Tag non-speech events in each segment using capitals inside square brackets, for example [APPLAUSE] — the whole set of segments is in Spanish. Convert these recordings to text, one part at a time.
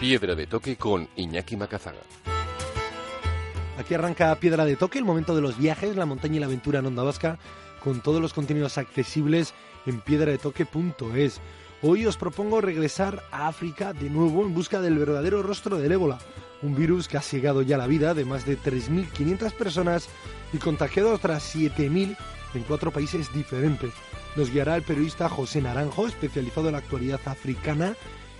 Piedra de toque con Iñaki Macazaga. Aquí arranca Piedra de Toque, el momento de los viajes, la montaña y la aventura en Onda Vasca, con todos los contenidos accesibles en piedradetoque.es. Hoy os propongo regresar a África de nuevo en busca del verdadero rostro del ébola, un virus que ha cegado ya la vida de más de 3.500 personas y contagiado a otras 7.000 en cuatro países diferentes. Nos guiará el periodista José Naranjo, especializado en la actualidad africana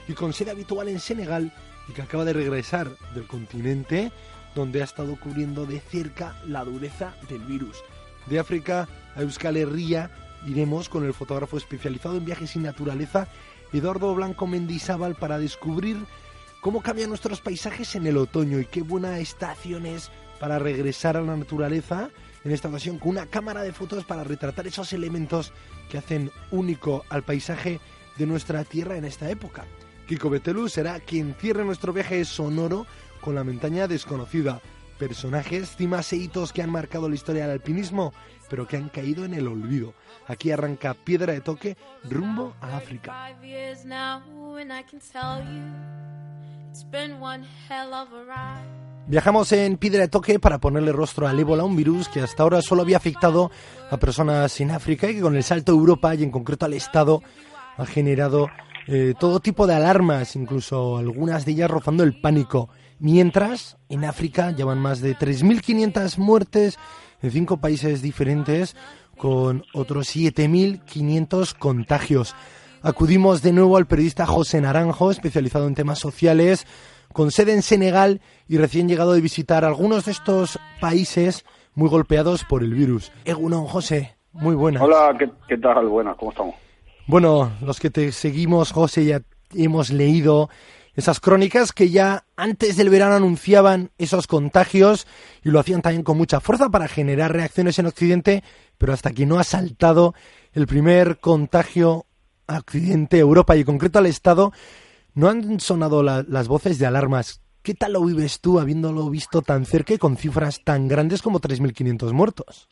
y con sede habitual en Senegal y que acaba de regresar del continente donde ha estado cubriendo de cerca la dureza del virus. De África a Euskal Herria iremos con el fotógrafo especializado en viajes y naturaleza Eduardo Blanco Mendizábal para descubrir cómo cambian nuestros paisajes en el otoño y qué buena estación es para regresar a la naturaleza, en esta ocasión con una cámara de fotos para retratar esos elementos que hacen único al paisaje de nuestra tierra en esta época. Kiko Betelu será quien cierre nuestro viaje sonoro con la montaña desconocida. Personajes, cimas e hitos que han marcado la historia del alpinismo, pero que han caído en el olvido. Aquí arranca Piedra de Toque rumbo a África. Viajamos en Piedra de Toque para ponerle rostro al ébola, un virus que hasta ahora solo había afectado a personas en África y que con el salto a Europa y en concreto al Estado ha generado eh, todo tipo de alarmas, incluso algunas de ellas rozando el pánico. Mientras, en África llevan más de 3.500 muertes en cinco países diferentes, con otros 7.500 contagios. Acudimos de nuevo al periodista José Naranjo, especializado en temas sociales, con sede en Senegal y recién llegado de visitar algunos de estos países muy golpeados por el virus. Egunon, José, muy buenas. Hola, ¿qué, qué tal? Buenas, ¿cómo estamos? Bueno, los que te seguimos, José, ya hemos leído esas crónicas que ya antes del verano anunciaban esos contagios y lo hacían también con mucha fuerza para generar reacciones en Occidente, pero hasta que no ha saltado el primer contagio a Occidente, Europa y en concreto al Estado, no han sonado la- las voces de alarmas. ¿Qué tal lo vives tú habiéndolo visto tan cerca y con cifras tan grandes como 3.500 muertos?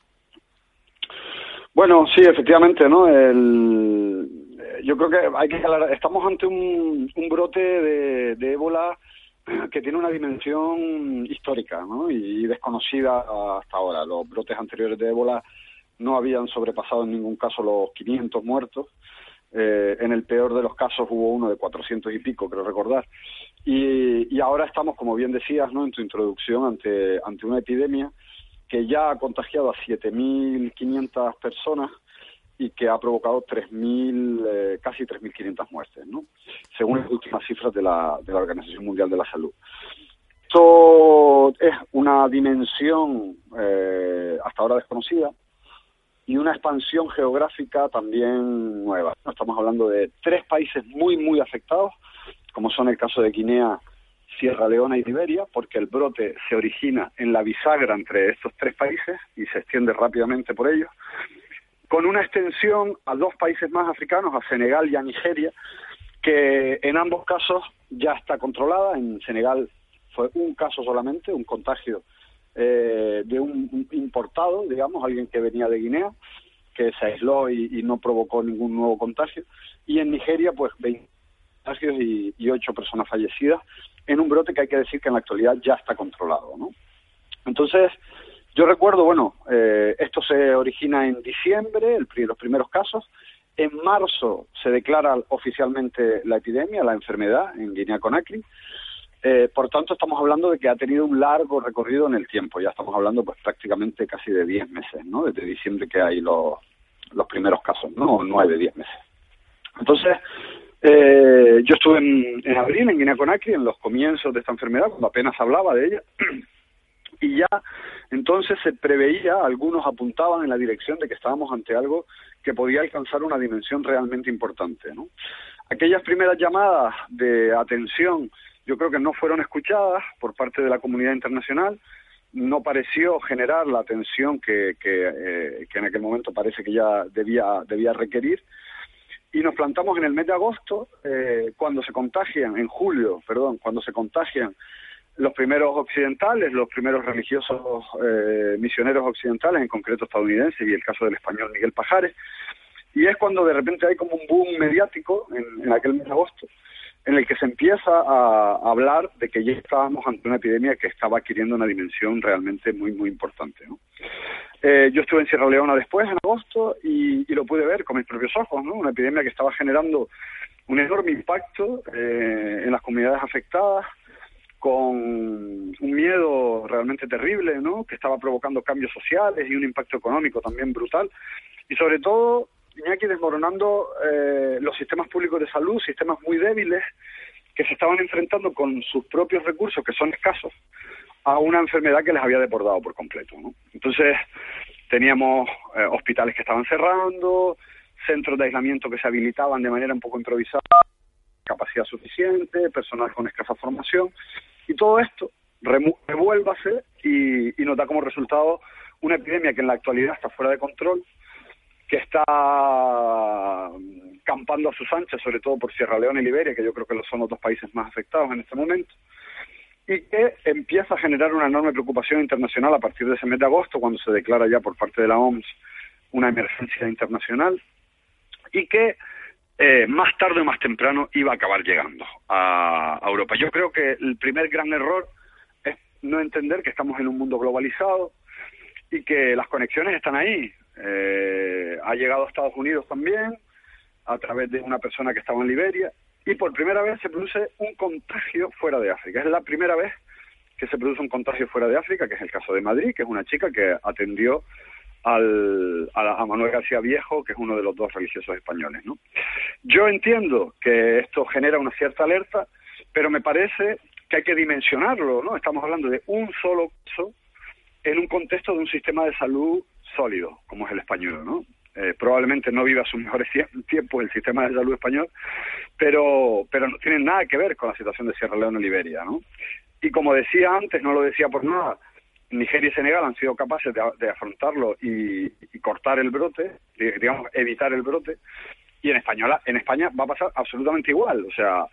Bueno, sí, efectivamente, ¿no? El, yo creo que hay que aclarar, estamos ante un, brote de, ébola que tiene una dimensión histórica, ¿no? Y desconocida hasta ahora. Los brotes anteriores de ébola no habían sobrepasado en ningún caso los 500 muertos. Eh, en el peor de los casos hubo uno de 400 y pico, creo recordar. Y, y ahora estamos, como bien decías, ¿no? En tu introducción, ante una epidemia que ya ha contagiado a 7.500 personas y que ha provocado 3.000, eh, casi 3.500 muertes, ¿no? según las últimas cifras de la, de la Organización Mundial de la Salud. Esto es una dimensión eh, hasta ahora desconocida y una expansión geográfica también nueva. Estamos hablando de tres países muy, muy afectados, como son el caso de Guinea, Sierra Leona y Liberia, porque el brote se origina en la bisagra entre estos tres países y se extiende rápidamente por ellos, con una extensión a dos países más africanos, a Senegal y a Nigeria, que en ambos casos ya está controlada. En Senegal fue un caso solamente, un contagio eh, de un, importado, digamos, alguien que venía de Guinea, que se aisló y, y no provocó ningún nuevo contagio. Y en Nigeria, pues 20 contagios y, y 8 personas fallecidas en un brote que hay que decir que en la actualidad ya está controlado, ¿no? Entonces, yo recuerdo, bueno, eh, esto se origina en diciembre, el, los primeros casos. En marzo se declara oficialmente la epidemia, la enfermedad en Guinea-Conakry. Eh, por tanto, estamos hablando de que ha tenido un largo recorrido en el tiempo. Ya estamos hablando pues prácticamente casi de 10 meses, ¿no? Desde diciembre que hay los, los primeros casos, ¿no? 9, 10 meses. Entonces, eh, yo estuve en, en abril en Guinea-Conakry, en los comienzos de esta enfermedad, cuando apenas hablaba de ella, [CLEARS THROAT] y ya Entonces se preveía, algunos apuntaban en la dirección de que estábamos ante algo que podía alcanzar una dimensión realmente importante. ¿no? Aquellas primeras llamadas de atención yo creo que no fueron escuchadas por parte de la comunidad internacional, no pareció generar la atención que, que, eh, que en aquel momento parece que ya debía, debía requerir y nos plantamos en el mes de agosto, eh, cuando se contagian, en julio, perdón, cuando se contagian los primeros occidentales, los primeros religiosos eh, misioneros occidentales, en concreto estadounidenses, y el caso del español Miguel Pajares, y es cuando de repente hay como un boom mediático en, en aquel mes de agosto, en el que se empieza a hablar de que ya estábamos ante una epidemia que estaba adquiriendo una dimensión realmente muy, muy importante. ¿no? Eh, yo estuve en Sierra Leona después, en agosto, y, y, lo pude ver con mis propios ojos, ¿no? Una epidemia que estaba generando un enorme impacto eh, en las comunidades afectadas, con un miedo realmente terrible, ¿no? Que estaba provocando cambios sociales y un impacto económico también brutal. Y sobre todo, Iñaki desmoronando eh, los sistemas públicos de salud, sistemas muy débiles, que se estaban enfrentando con sus propios recursos, que son escasos, a una enfermedad que les había deportado por completo. ¿no? Entonces, teníamos eh, hospitales que estaban cerrando, centros de aislamiento que se habilitaban de manera un poco improvisada, capacidad suficiente, personal con escasa formación, y todo esto revuélvase y, y nos da como resultado una epidemia que en la actualidad está fuera de control, que está campando a sus anchas, sobre todo por Sierra Leona y Liberia, que yo creo que son los dos países más afectados en este momento, y que empieza a generar una enorme preocupación internacional a partir de ese mes de agosto, cuando se declara ya por parte de la OMS una emergencia internacional, y que eh, más tarde o más temprano iba a acabar llegando a, Europa. Yo creo que el primer gran error es no entender que estamos en un mundo globalizado y que las conexiones están ahí. Eh, ha llegado a Estados Unidos también, a través de una persona que estaba en Liberia, y por primera vez se produce un contagio fuera de África. Es la primera vez que se produce un contagio fuera de África, que es el caso de Madrid, que es una chica que atendió al, a, a, Manuel García Viejo, que es uno de los dos religiosos españoles. ¿no? Yo entiendo que esto genera una cierta alerta, pero me parece que hay que dimensionarlo. ¿no? Estamos hablando de un solo caso en un contexto de un sistema de salud sólido, como es el español, ¿no? Eh, probablemente no viva sus mejores tiempos el sistema de salud español, pero, pero no tiene nada que ver con la situación de Sierra Leona y Liberia, ¿no? Y como decía antes, no lo decía por nada, Nigeria y Senegal han sido capaces de, de afrontarlo y, y, cortar el brote, digamos, evitar el brote, y en, española, en España va a pasar absolutamente igual, o sea,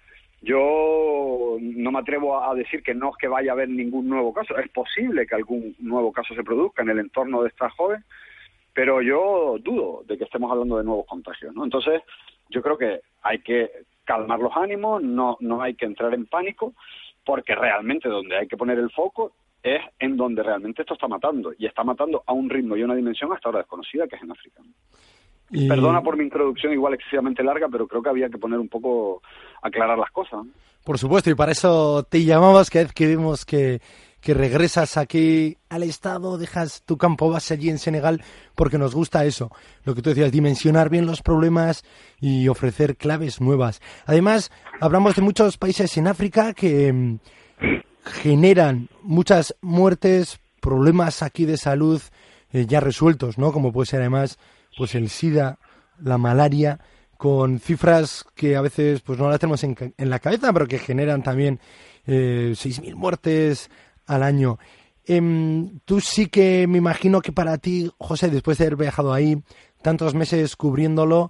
yo no me atrevo a decir que no es que vaya a haber ningún nuevo caso. Es posible que algún nuevo caso se produzca en el entorno de esta joven, pero yo dudo de que estemos hablando de nuevos contagios. ¿no? Entonces, yo creo que hay que calmar los ánimos, no, no hay que entrar en pánico, porque realmente donde hay que poner el foco es en donde realmente esto está matando, y está matando a un ritmo y una dimensión hasta ahora desconocida, que es en África. Y... Perdona por mi introducción igual excesivamente larga, pero creo que había que poner un poco, aclarar las cosas. Por supuesto, y para eso te llamamos, que vez que vimos que, que regresas aquí al Estado, dejas tu campo base allí en Senegal, porque nos gusta eso, lo que tú decías, dimensionar bien los problemas y ofrecer claves nuevas. Además, hablamos de muchos países en África que generan muchas muertes, problemas aquí de salud eh, ya resueltos, ¿no? Como puede ser además pues el SIDA, la malaria, con cifras que a veces pues no las tenemos en, la cabeza, pero que generan también eh, 6.000 muertes al año. Eh, tú sí que me imagino que para ti, José, después de haber viajado ahí tantos meses cubriéndolo,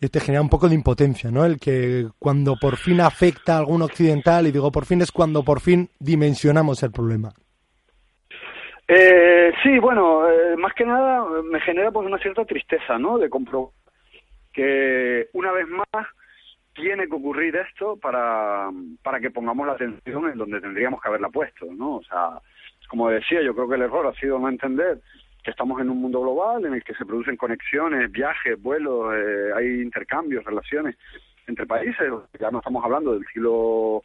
te genera un poco de impotencia, ¿no? El que cuando por fin afecta a algún occidental, y digo por fin es cuando por fin dimensionamos el problema. Eh, sí, bueno, eh, más que nada me genera pues una cierta tristeza, ¿no? De comprobar que una vez más tiene que ocurrir esto para, para que pongamos la atención en donde tendríamos que haberla puesto, ¿no? O sea, como decía, yo creo que el error ha sido no entender que estamos en un mundo global en el que se producen conexiones, viajes, vuelos, eh, hay intercambios, relaciones entre países, ya no estamos hablando del siglo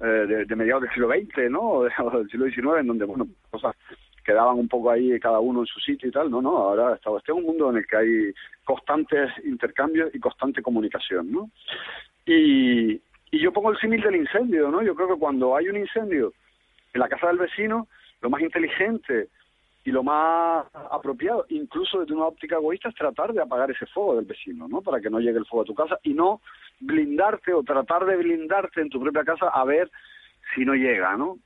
eh, de, mediados del siglo XX, ¿no? [LAUGHS] O del siglo XIX, en donde, bueno, cosas quedaban un poco ahí cada uno en su sitio y tal. No, no, ahora está, este es un mundo en el que hay constantes intercambios y constante comunicación, ¿no? Y, y yo pongo el símil del incendio, ¿no? Yo creo que cuando hay un incendio en la casa del vecino, lo más inteligente y lo más apropiado, incluso desde una óptica egoísta, es tratar de apagar ese fuego del vecino, ¿no? Para que no llegue el fuego a tu casa y no blindarte o tratar de blindarte en tu propia casa a ver si no llega, ¿no?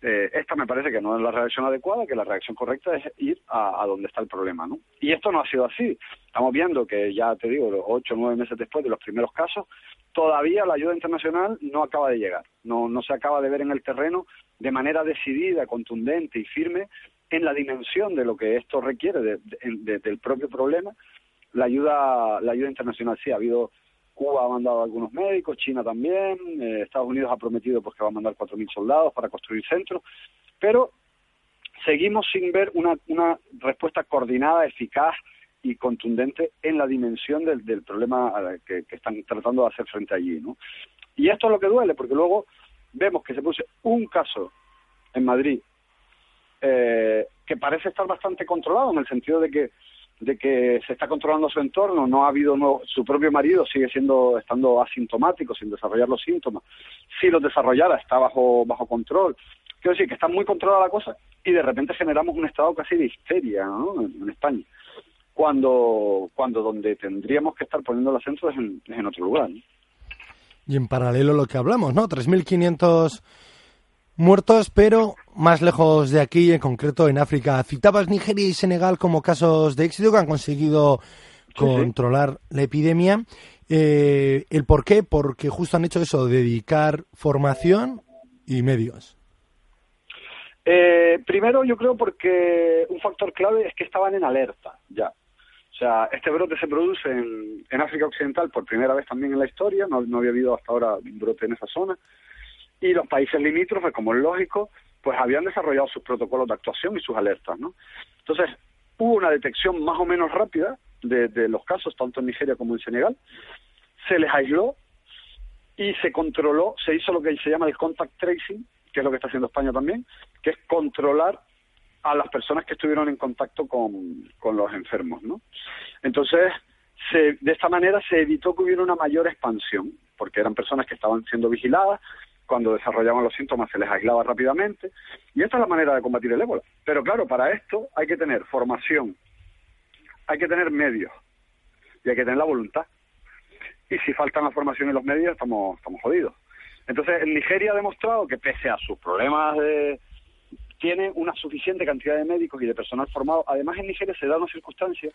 Eh, esta me parece que no es la reacción adecuada, que la reacción correcta es ir a, a, donde está el problema, ¿no? Y esto no ha sido así. Estamos viendo que ya te digo, ocho o nueve meses después de los primeros casos, todavía la ayuda internacional no acaba de llegar, no, no se acaba de ver en el terreno de manera decidida, contundente y firme en la dimensión de lo que esto requiere de, de, del propio problema. La ayuda, la ayuda internacional sí ha habido Cuba ha mandado algunos médicos, China también, eh, Estados Unidos ha prometido pues que va a mandar 4.000 soldados para construir centros, pero seguimos sin ver una, respuesta coordinada, eficaz y contundente en la dimensión del, problema que, están tratando de hacer frente allí, ¿no? Y esto es lo que duele, porque luego vemos que se puso un caso en Madrid eh, que parece estar bastante controlado en el sentido de que de que se está controlando su entorno, no ha habido nuevo, su propio marido sigue siendo estando asintomático sin desarrollar los síntomas. Si los desarrollara está bajo bajo control. Quiero decir que está muy controlada la cosa y de repente generamos un estado casi de histeria ¿no? en, España. Cuando cuando donde tendríamos que estar poniendo el acento es en, es en otro lugar. Y en paralelo lo que hablamos, ¿no? 3.500 muertos, pero más lejos de aquí, en concreto en África. Citabas Nigeria y Senegal como casos de éxito que han conseguido controlar sí. la epidemia. Eh, ¿El por qué? Porque justo han hecho eso, dedicar formación y medios. Eh, primero, yo creo porque un factor clave es que estaban en alerta ya. O sea, este brote se produce en, en África Occidental por primera vez también en la historia, no, no había habido hasta ahora un brote en esa zona y los países limítrofes, como es lógico, pues habían desarrollado sus protocolos de actuación y sus alertas, ¿no? Entonces, hubo una detección más o menos rápida de, los casos, tanto en Nigeria como en Senegal, se les aisló y se controló, se hizo lo que se llama el contact tracing, que es lo que está haciendo España también, que es controlar a las personas que estuvieron en contacto con, con los enfermos, ¿no? Entonces, se, de esta manera se evitó que hubiera una mayor expansión, porque eran personas que estaban siendo vigiladas, cuando desarrollaban los síntomas se les aislaba rápidamente y esta es la manera de combatir el ébola. Pero claro, para esto hay que tener formación, hay que tener medios y hay que tener la voluntad. Y si faltan la formación y los medios, estamos, estamos jodidos. Entonces, en Nigeria ha demostrado que pese a sus problemas de, tiene una suficiente cantidad de médicos y de personal formado. Además, en Nigeria se da una circunstancia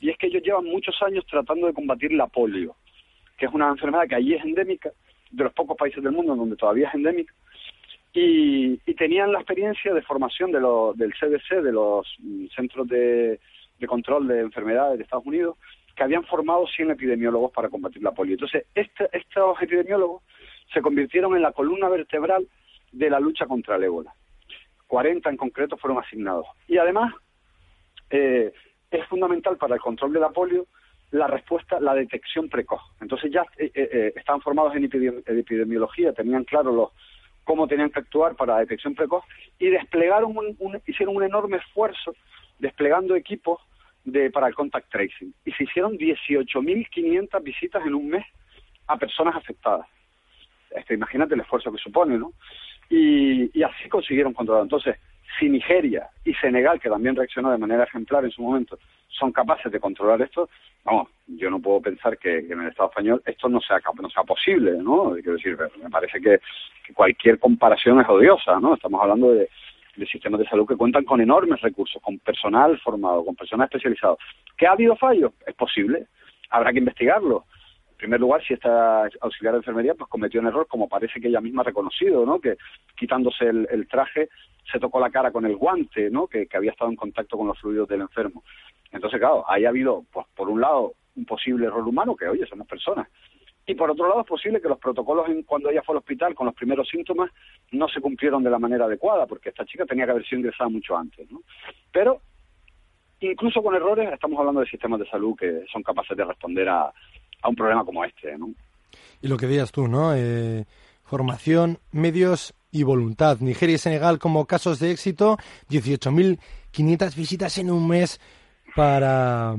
y es que ellos llevan muchos años tratando de combatir la polio, que es una enfermedad que allí es endémica de los pocos países del mundo donde todavía es endémico, y, tenían la experiencia de formación de lo, del CDC, de los Centros de, de Control de Enfermedades de Estados Unidos, que habían formado 100 epidemiólogos para combatir la polio. Entonces, este, estos epidemiólogos se convirtieron en la columna vertebral de la lucha contra el ébola. 40 en concreto fueron asignados. Y además, eh, es fundamental para el control de la polio la respuesta, la detección precoz. Entonces ya eh, eh, estaban formados en, epidemiología, tenían claro los, cómo tenían que actuar para la detección precoz y desplegaron un, un, hicieron un enorme esfuerzo desplegando equipos de, para el contact tracing. Y se hicieron 18.500 visitas en un mes a personas afectadas. Este, imagínate el esfuerzo que supone, ¿no? Y, y así consiguieron controlar. Entonces, si Nigeria y Senegal, que también reaccionó de manera ejemplar en su momento, son capaces de controlar esto, vamos, yo no puedo pensar que, en el Estado español esto no sea, no sea posible, ¿no? Quiero decir, me parece que, cualquier comparación es odiosa, ¿no? Estamos hablando de, sistemas de salud que cuentan con enormes recursos, con personal formado, con personal especializado. ¿Que ha habido fallos? Es posible, habrá que investigarlo. En primer lugar, si esta auxiliar de enfermería pues cometió un error, como parece que ella misma ha reconocido, ¿no? Que quitándose el, traje se tocó la cara con el guante, ¿no? Que había estado en contacto con los fluidos del enfermo. Entonces, claro, ahí ha habido, pues, por un lado, un posible error humano, que, oye, somos personas. Y por otro lado, es posible que los protocolos en, cuando ella fue al hospital con los primeros síntomas no se cumplieron de la manera adecuada, porque esta chica tenía que haber sido ingresada mucho antes, ¿no? Pero, incluso con errores, estamos hablando de sistemas de salud que son capaces de responder a, a un problema como este, ¿no? Y lo que digas tú, ¿no? Eh, formación, medios y voluntad. Nigeria y Senegal como casos de éxito, 18.500 visitas en un mes para,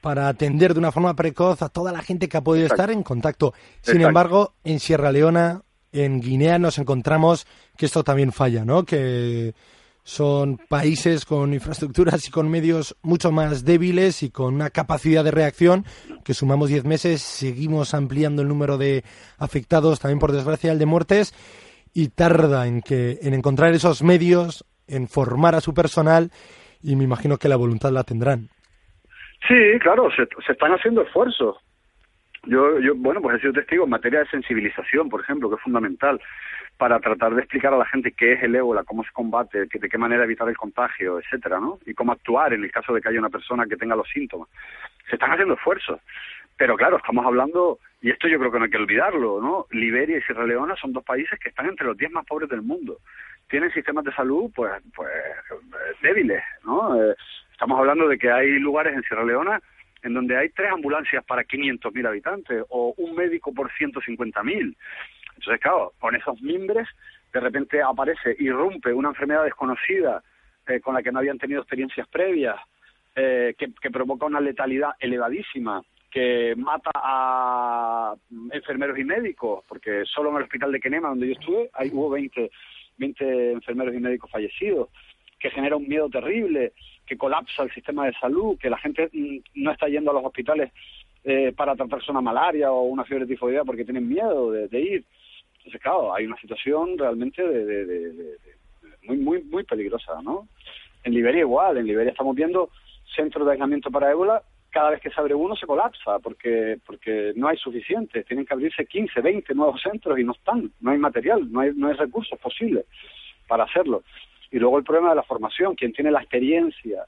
para atender de una forma precoz a toda la gente que ha podido Exacto. estar en contacto. Sin Exacto. embargo, en Sierra Leona, en Guinea, nos encontramos que esto también falla, ¿no? Que son países con infraestructuras y con medios mucho más débiles y con una capacidad de reacción que sumamos 10 meses, seguimos ampliando el número de afectados, también por desgracia el de muertes, y tarda en, que, en encontrar esos medios, en formar a su personal, y me imagino que la voluntad la tendrán. Sí, claro, se, se están haciendo esfuerzos. Yo, yo, bueno, pues he sido testigo en materia de sensibilización, por ejemplo, que es fundamental para tratar de explicar a la gente qué es el ébola, cómo se combate, de qué manera evitar el contagio, etcétera, ¿no? Y cómo actuar en el caso de que haya una persona que tenga los síntomas. Se están haciendo esfuerzos. Pero claro, estamos hablando, y esto yo creo que no hay que olvidarlo, ¿no? Liberia y Sierra Leona son dos países que están entre los diez más pobres del mundo. Tienen sistemas de salud, pues, pues débiles, ¿no? Eh, estamos hablando de que hay lugares en Sierra Leona en donde hay tres ambulancias para 500.000 habitantes o un médico por 150.000. Entonces, claro, con esos mimbres, de repente aparece, irrumpe una enfermedad desconocida eh, con la que no habían tenido experiencias previas, eh, que, que provoca una letalidad elevadísima, que mata a enfermeros y médicos, porque solo en el hospital de Kenema, donde yo estuve, ahí hubo 20, 20 enfermeros y médicos fallecidos, que genera un miedo terrible, que colapsa el sistema de salud, que la gente mm, no está yendo a los hospitales eh, para tratarse una malaria o una fiebre tifoidea porque tienen miedo de, ir. Entonces, claro, hay una situación realmente de, de, muy, muy, muy peligrosa, ¿no? En Liberia igual, en Liberia estamos viendo centros de aislamiento para ébola, cada vez que se abre uno se colapsa porque porque no hay suficiente, tienen que abrirse 15, 20 nuevos centros y no están, no hay material, no hay, no hay recursos posibles para hacerlo. Y luego el problema de la formación, quien tiene la experiencia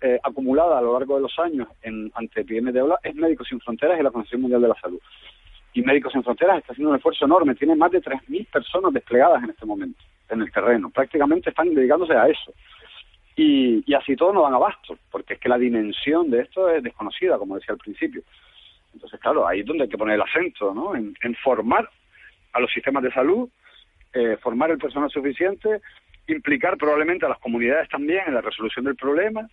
eh, acumulada a lo largo de los años en, ante epidemias de ébola es Médicos Sin Fronteras y la Organización Mundial de la Salud. Y Médicos Sin Fronteras está haciendo un esfuerzo enorme, tiene más de 3.000 personas desplegadas en este momento en el terreno, prácticamente están dedicándose a eso. Y, y así todos no van abasto, porque es que la dimensión de esto es desconocida, como decía al principio. Entonces, claro, ahí es donde hay que poner el acento, ¿no? En, en formar a los sistemas de salud, eh, formar el personal suficiente, implicar probablemente a las comunidades también en la resolución del problema,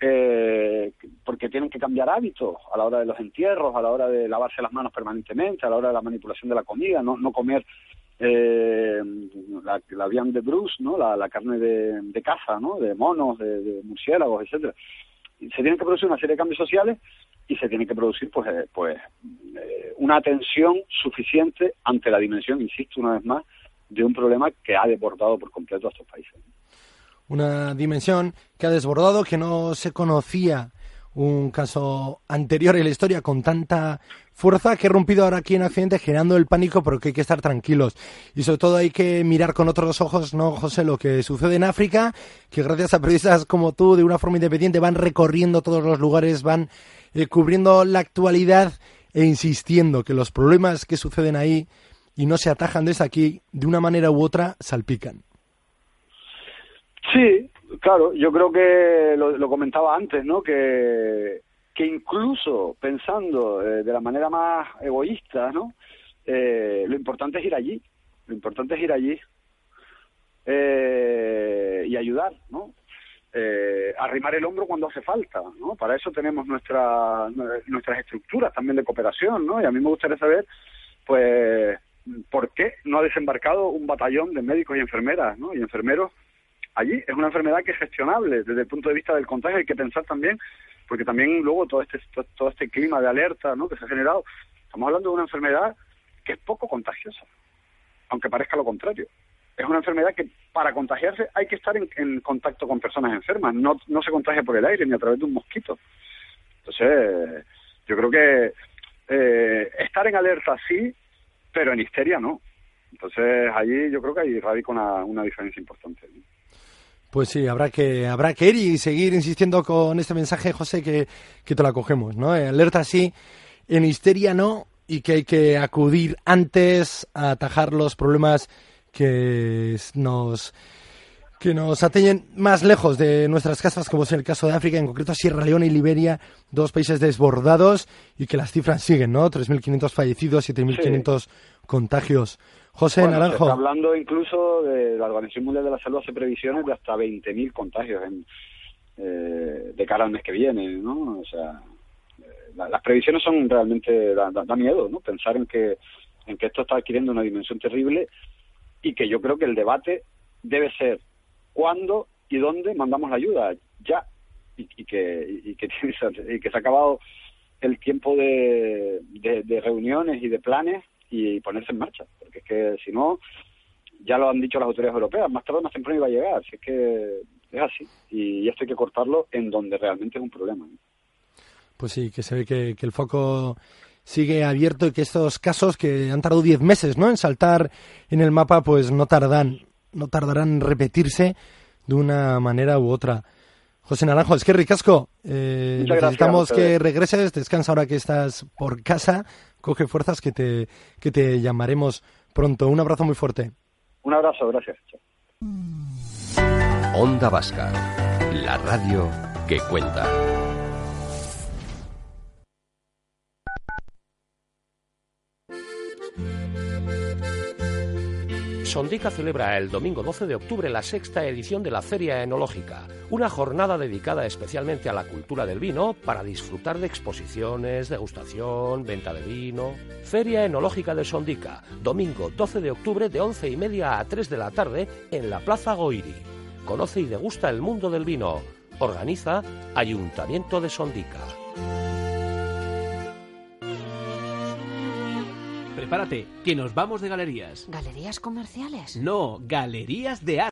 eh, porque tienen que cambiar hábitos a la hora de los entierros, a la hora de lavarse las manos permanentemente, a la hora de la manipulación de la comida, no, no comer eh, la, la viande de Bruce, ¿no? La, la carne de, de caza, ¿no? De monos, de, murciélagos, etcétera. Se tienen que producir una serie de cambios sociales y se tiene que producir pues eh, pues eh, una atención suficiente ante la dimensión, insisto una vez más, de un problema que ha deportado por completo a estos países una dimensión que ha desbordado, que no se conocía un caso anterior en la historia con tanta fuerza que ha rompido ahora aquí en Occidente generando el pánico, pero que hay que estar tranquilos. Y sobre todo hay que mirar con otros ojos, ¿no, José? Lo que sucede en África, que gracias a periodistas como tú, de una forma independiente, van recorriendo todos los lugares, van eh, cubriendo la actualidad e insistiendo que los problemas que suceden ahí y no se atajan desde aquí, de una manera u otra, salpican. Sí, claro, yo creo que lo, comentaba antes, ¿no? Que, que incluso pensando eh, de la manera más egoísta, ¿no? Eh, lo importante es ir allí, lo importante es ir allí eh, y ayudar, ¿no? Eh, arrimar el hombro cuando hace falta, ¿no? Para eso tenemos nuestra, nuestras estructuras también de cooperación, ¿no? Y a mí me gustaría saber, pues, por qué no ha desembarcado un batallón de médicos y enfermeras, ¿no? Y enfermeros allí. Es una enfermedad que es gestionable desde el punto de vista del contagio. Hay que pensar también, porque también luego todo este, todo este clima de alerta ¿no? que se ha generado, estamos hablando de una enfermedad que es poco contagiosa, aunque parezca lo contrario. Es una enfermedad que para contagiarse hay que estar en, en contacto con personas enfermas, no, no se contagia por el aire ni a través de un mosquito. Entonces, yo creo que eh, estar en alerta sí, pero en histeria no. Entonces, allí yo creo que ahí radica una, una diferencia importante. Pues sí, habrá que, habrá que ir y seguir insistiendo con este mensaje, José, que, que te lo acogemos, ¿no? Eh, alerta sí, en histeria no, y que hay que acudir antes a atajar los problemas que nos que nos atañen más lejos de nuestras casas, como es el caso de África, en concreto Sierra Leona y Liberia, dos países desbordados y que las cifras siguen, ¿no? 3.500 fallecidos, 7.500 sí. contagios. José bueno, Naranjo. Se está hablando incluso de la Organización Mundial de la Salud hace previsiones de hasta 20.000 contagios en, eh, de cara al mes que viene, ¿no? O sea, eh, la, las previsiones son realmente da, da, da, miedo, ¿no? Pensar en que en que esto está adquiriendo una dimensión terrible y que yo creo que el debate debe ser cuándo y dónde mandamos la ayuda, ya, y, y que, y, que [LAUGHS] y que se ha acabado el tiempo de, de, de reuniones y de planes y ponerse en marcha, porque es que si no, ya lo han dicho las autoridades europeas, más tarde o más temprano iba a llegar, si es que es así, y esto hay que cortarlo en donde realmente es un problema. ¿no? Pues sí, que se ve que, que el foco sigue abierto y que estos casos que han tardado 10 meses ¿no? en saltar en el mapa, pues no tardan, no tardarán en repetirse de una manera u otra. José Naranjo, es que ricasco. Eh, gracias necesitamos que regreses, descansa ahora que estás por casa, coge fuerzas que te, que te llamaremos pronto. Un abrazo muy fuerte. Un abrazo, gracias. Onda Vasca, la radio que cuenta. Sondica celebra el domingo 12 de octubre la sexta edición de la Feria Enológica, una jornada dedicada especialmente a la cultura del vino para disfrutar de exposiciones, degustación, venta de vino. Feria Enológica de Sondica, domingo 12 de octubre de 11 y media a 3 de la tarde en la Plaza Goiri. Conoce y degusta el mundo del vino. Organiza Ayuntamiento de Sondica. Prepárate, que nos vamos de galerías. ¿Galerías comerciales? No, galerías de arte.